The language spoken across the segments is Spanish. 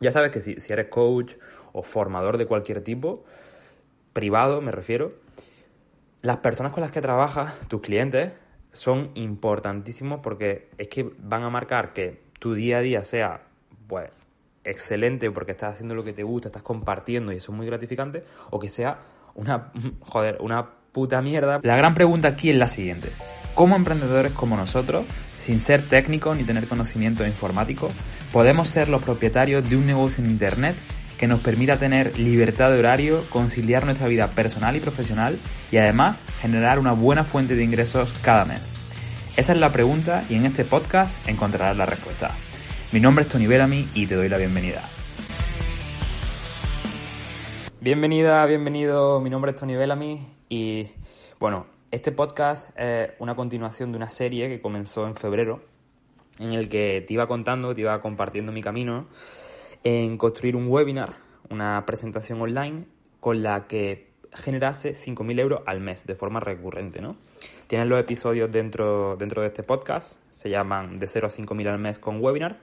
Ya sabes que si, eres coach o formador de cualquier tipo, privado me refiero, las personas con las que trabajas, tus clientes, son importantísimos porque es que van a marcar que tu día a día sea pues excelente porque estás haciendo lo que te gusta, estás compartiendo y eso es muy gratificante, o que sea una joder, una puta mierda. La gran pregunta aquí es la siguiente. ¿Cómo emprendedores como nosotros, sin ser técnicos ni tener conocimiento informático, podemos ser los propietarios de un negocio en Internet que nos permita tener libertad de horario, conciliar nuestra vida personal y profesional y además generar una buena fuente de ingresos cada mes? Esa es la pregunta y en este podcast encontrarás la respuesta. Mi nombre es Tony Bellamy y te doy la bienvenida. Bienvenida, bienvenido, mi nombre es Tony Bellamy y bueno, este podcast es una continuación de una serie que comenzó en febrero en el que te iba contando, te iba compartiendo mi camino en construir un webinar, una presentación online con la que generase 5.000 euros al mes de forma recurrente, ¿no? Tienes los episodios dentro, dentro de este podcast, se llaman de 0 a 5.000 al mes con webinar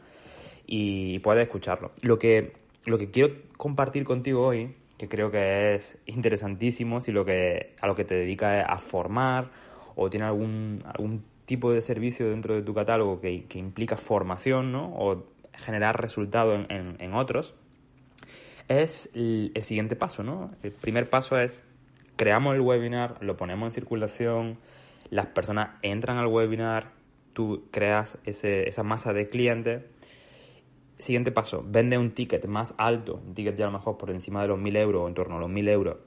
y puedes escucharlo. Lo que, lo que quiero compartir contigo hoy, que creo que es interesantísimo, si lo que, a lo que te dedicas es a formar o tiene algún, algún tipo de servicio dentro de tu catálogo que, que implica formación, ¿no? O generar resultados en, otros, es el, siguiente paso, ¿no? El primer paso es creamos el webinar, lo ponemos en circulación, las personas entran al webinar, tú creas ese, esa masa de clientes. Siguiente paso, vende un ticket más alto, un ticket ya a lo mejor por encima de los 1000 euros o en torno a los 1000 euros,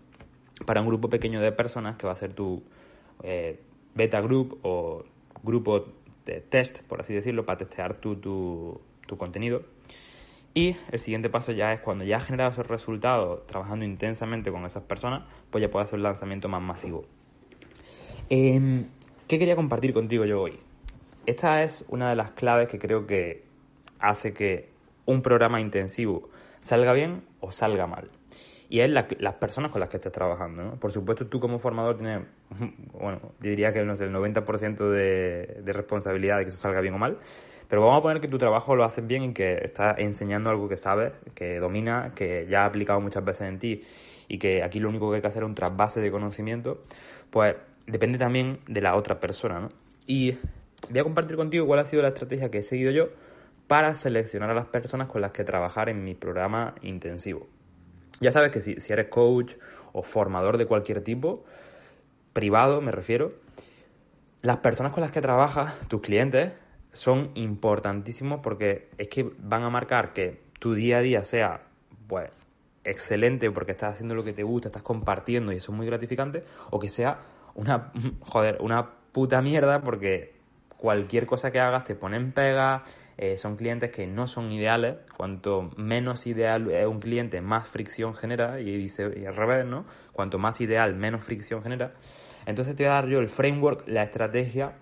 para un grupo pequeño de personas que va a ser tu eh, beta group o grupo de test, por así decirlo, para testear tu, tu, tu contenido. Y el siguiente paso ya es cuando ya has generado esos resultados trabajando intensamente con esas personas, pues ya puedes hacer un lanzamiento más masivo. Em, ¿Qué quería compartir contigo yo hoy? Esta es una de las claves que creo que hace que un programa intensivo salga bien o salga mal. Y es las personas con las que estés trabajando. Por supuesto, tú como formador tienes, bueno, diría que no sé, el 90% de, responsabilidad de que eso salga bien o mal. Pero vamos a poner que tu trabajo lo haces bien y que estás enseñando algo que sabes, que domina, que ya ha aplicado muchas veces en ti y que aquí lo único que hay que hacer es un trasvase de conocimiento, pues depende también de la otra persona, ¿no? Y voy a compartir contigo cuál ha sido la estrategia que he seguido yo para seleccionar a las personas con las que trabajar en mi programa intensivo. Ya sabes que si, eres coach o formador de cualquier tipo, privado me refiero, las personas con las que trabajas, tus clientes, son importantísimos porque es que van a marcar que tu día a día sea pues excelente porque estás haciendo lo que te gusta, estás compartiendo y eso es muy gratificante, o que sea una joder, una puta mierda porque cualquier cosa que hagas te ponen pega, eh, son clientes que no son ideales, cuanto menos ideal es un cliente, más fricción genera, y, y al revés, ¿no? Cuanto más ideal, menos fricción genera. Entonces te voy a dar yo el framework, la estrategia,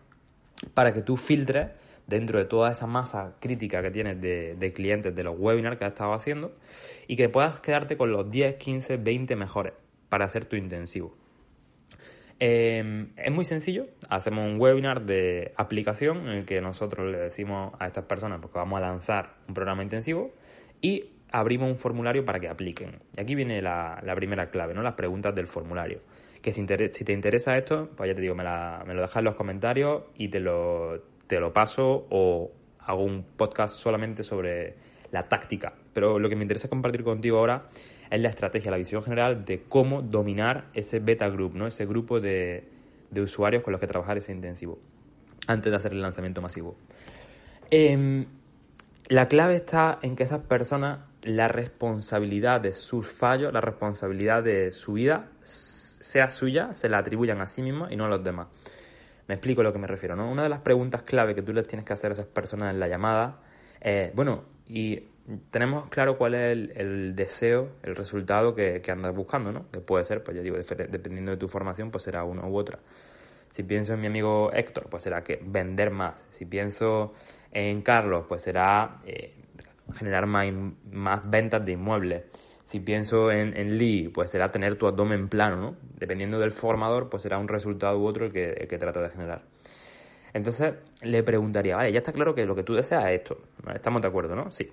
para que tú filtres dentro de toda esa masa crítica que tienes de, clientes de los webinars que has estado haciendo y que puedas quedarte con los 10, 15, 20 mejores para hacer tu intensivo. Em, es muy sencillo, hacemos un webinar de aplicación en el que nosotros le decimos a estas personas porque vamos a lanzar un programa intensivo y abrimos un formulario para que apliquen. Y aquí viene la, primera clave, ¿no? Las preguntas del formulario. Que si, si, te interesa esto, pues ya te digo, me, me lo dejas en los comentarios y te lo, te lo paso o hago un podcast solamente sobre la táctica. Pero lo que me interesa compartir contigo ahora es la estrategia, la visión general de cómo dominar ese beta group, ¿no? ese grupo de, usuarios con los que trabajar ese intensivo antes de hacer el lanzamiento masivo. Em, la clave está en que esas personas, la responsabilidad de sus fallos, la responsabilidad de su vida, sea suya, se la atribuyan a sí mismos y no a los demás. Me explico a lo que me refiero, ¿no? Una de las preguntas clave que tú les tienes que hacer a esas personas en la llamada es, bueno, y tenemos claro cuál es el, deseo, el resultado que, andas buscando, ¿no? Que puede ser, pues ya digo, dependiendo de tu formación, pues será uno u otra. Si pienso en mi amigo Héctor, pues será que vender más. Si pienso en Carlos, pues será eh, generar más, más ventas de inmuebles. Si pienso en, en Lee, pues será tener tu abdomen plano, ¿no? Dependiendo del formador, pues será un resultado u otro el que, el que trata de generar. Entonces le preguntaría, vale, ya está claro que lo que tú deseas es esto. Estamos de acuerdo, ¿no? Sí.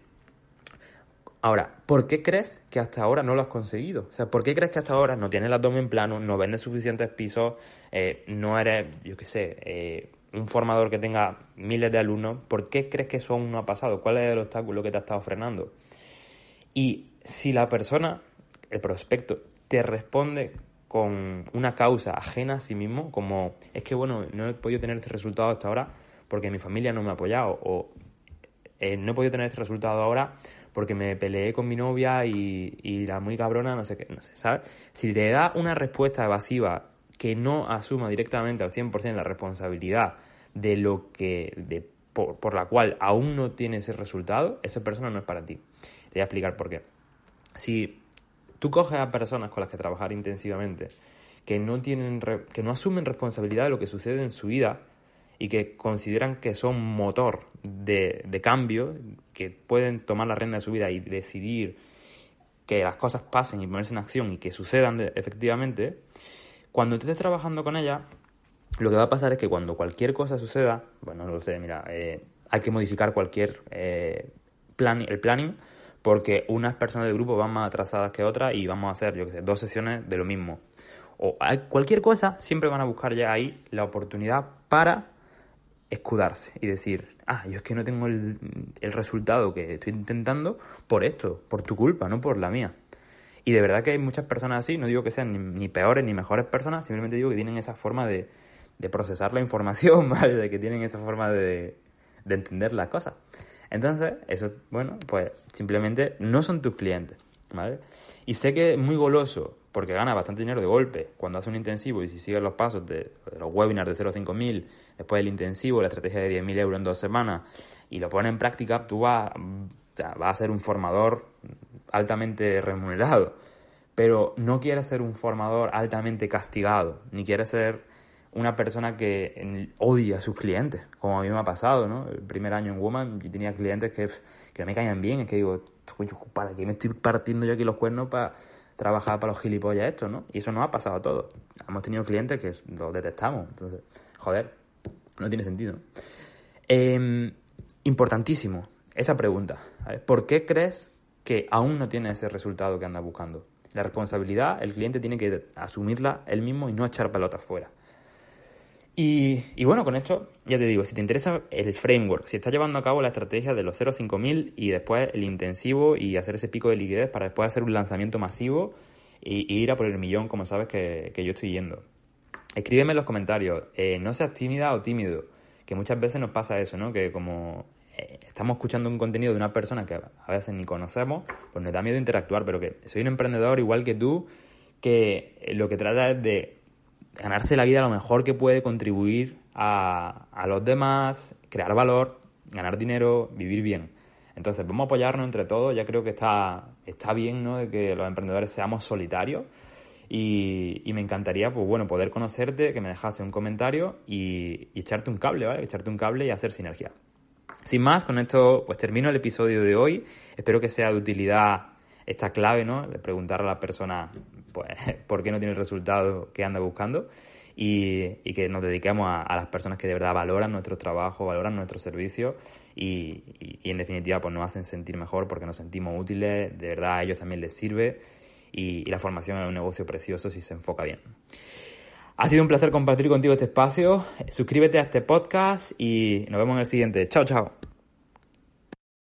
Ahora, ¿por qué crees que hasta ahora no lo has conseguido? O sea, ¿por qué crees que hasta ahora no tienes el abdomen plano, no vendes suficientes pisos, eh, no eres, yo qué sé, eh, un formador que tenga miles de alumnos? ¿Por qué crees que eso aún no ha pasado? ¿Cuál es el obstáculo que te ha estado frenando? Y si la persona, el prospecto, te responde con una causa ajena a sí mismo, como es que, bueno, no he podido tener este resultado hasta ahora porque mi familia no me ha apoyado, o eh, no he podido tener este resultado ahora porque me peleé con mi novia y, y la muy cabrona, no sé qué, no sé, ¿sabes? Si te da una respuesta evasiva que no asuma directamente al 100% la responsabilidad de lo que, de, por, por, la cual aún no tiene ese resultado, esa persona no es para ti. Te voy a explicar por qué. Si tú coges a personas con las que trabajar intensivamente, que no tienen, que no asumen responsabilidad de lo que sucede en su vida, y que consideran que son motor de, cambio, que pueden tomar la rienda de su vida y decidir que las cosas pasen y ponerse en acción y que sucedan efectivamente, cuando tú estés trabajando con ella, lo que va a pasar es que cuando cualquier cosa suceda, bueno, no lo sé, mira, eh, hay que modificar cualquier eh, plan, el planning porque unas personas del grupo van más atrasadas que otras y vamos a hacer, yo qué sé, dos sesiones de lo mismo. O cualquier cosa, siempre van a buscar ya ahí la oportunidad para escudarse y decir, ah, yo es que no tengo el, resultado que estoy intentando por esto, por tu culpa, no por la mía. Y de verdad que hay muchas personas así, no digo que sean ni, peores ni mejores personas, simplemente digo que tienen esa forma de, procesar la información, ¿vale? De que tienen esa forma de, de entender las cosas. Entonces, eso, bueno, pues simplemente no son tus clientes, ¿vale? Y sé que es muy goloso, porque gana bastante dinero de golpe cuando hace un intensivo y si sigues los pasos de, los webinars de 05000 después del intensivo, la estrategia de 10.000 euros en dos semanas, y lo pones en práctica, tú vas, a ser un formador altamente remunerado. Pero no quieres ser un formador altamente castigado, ni quieres ser una persona que odia a sus clientes, como a mí me ha pasado, ¿no? El primer año en Woman yo tenía clientes que, que no me caían bien, es que digo, ¿para qué me estoy partiendo yo aquí los cuernos para trabajar para los gilipollas estos, ¿no? Y eso nos ha pasado a todos. Hemos tenido clientes que los detestamos, entonces, joder, no tiene sentido. Em, importantísimo, esa pregunta. ¿Por qué crees que aún no tiene ese resultado que andas buscando? La responsabilidad, el cliente tiene que asumirla él mismo y no echar pelotas fuera. Y, bueno, con esto ya te digo, si te interesa el framework, si estás llevando a cabo la estrategia de los 0 a 5000 y después el intensivo y hacer ese pico de liquidez para después hacer un lanzamiento masivo y, ir a por el millón, como sabes que, que yo estoy yendo. Escríbeme en los comentarios, eh, no seas tímida o tímido, que muchas veces nos pasa eso, ¿no? Que como eh, estamos escuchando un contenido de una persona que a veces ni conocemos, pues nos da miedo interactuar, pero que soy un emprendedor igual que tú, que lo que trata es de ganarse la vida lo mejor que puede, contribuir a, a los demás, crear valor, ganar dinero, vivir bien. Entonces, vamos a apoyarnos entre todos. Ya creo que está, está bien, ¿no? De que los emprendedores seamos solitarios y, me encantaría, pues bueno, poder conocerte, que me dejase un comentario y, echarte un cable, ¿vale? Echarte un cable y hacer sinergia. Sin más, con esto pues termino el episodio de hoy. Espero que sea de utilidad esta clave, ¿no? De preguntar a la persona, pues, por qué no tiene el resultado que anda buscando y, que nos dediquemos a, las personas que de verdad valoran nuestro trabajo, valoran nuestro servicio y, y, en definitiva pues nos hacen sentir mejor porque nos sentimos útiles, de verdad a ellos también les sirve y, la formación es un negocio precioso si se enfoca bien. Ha sido un placer compartir contigo este espacio. Suscríbete a este podcast y nos vemos en el siguiente. Chao, chao.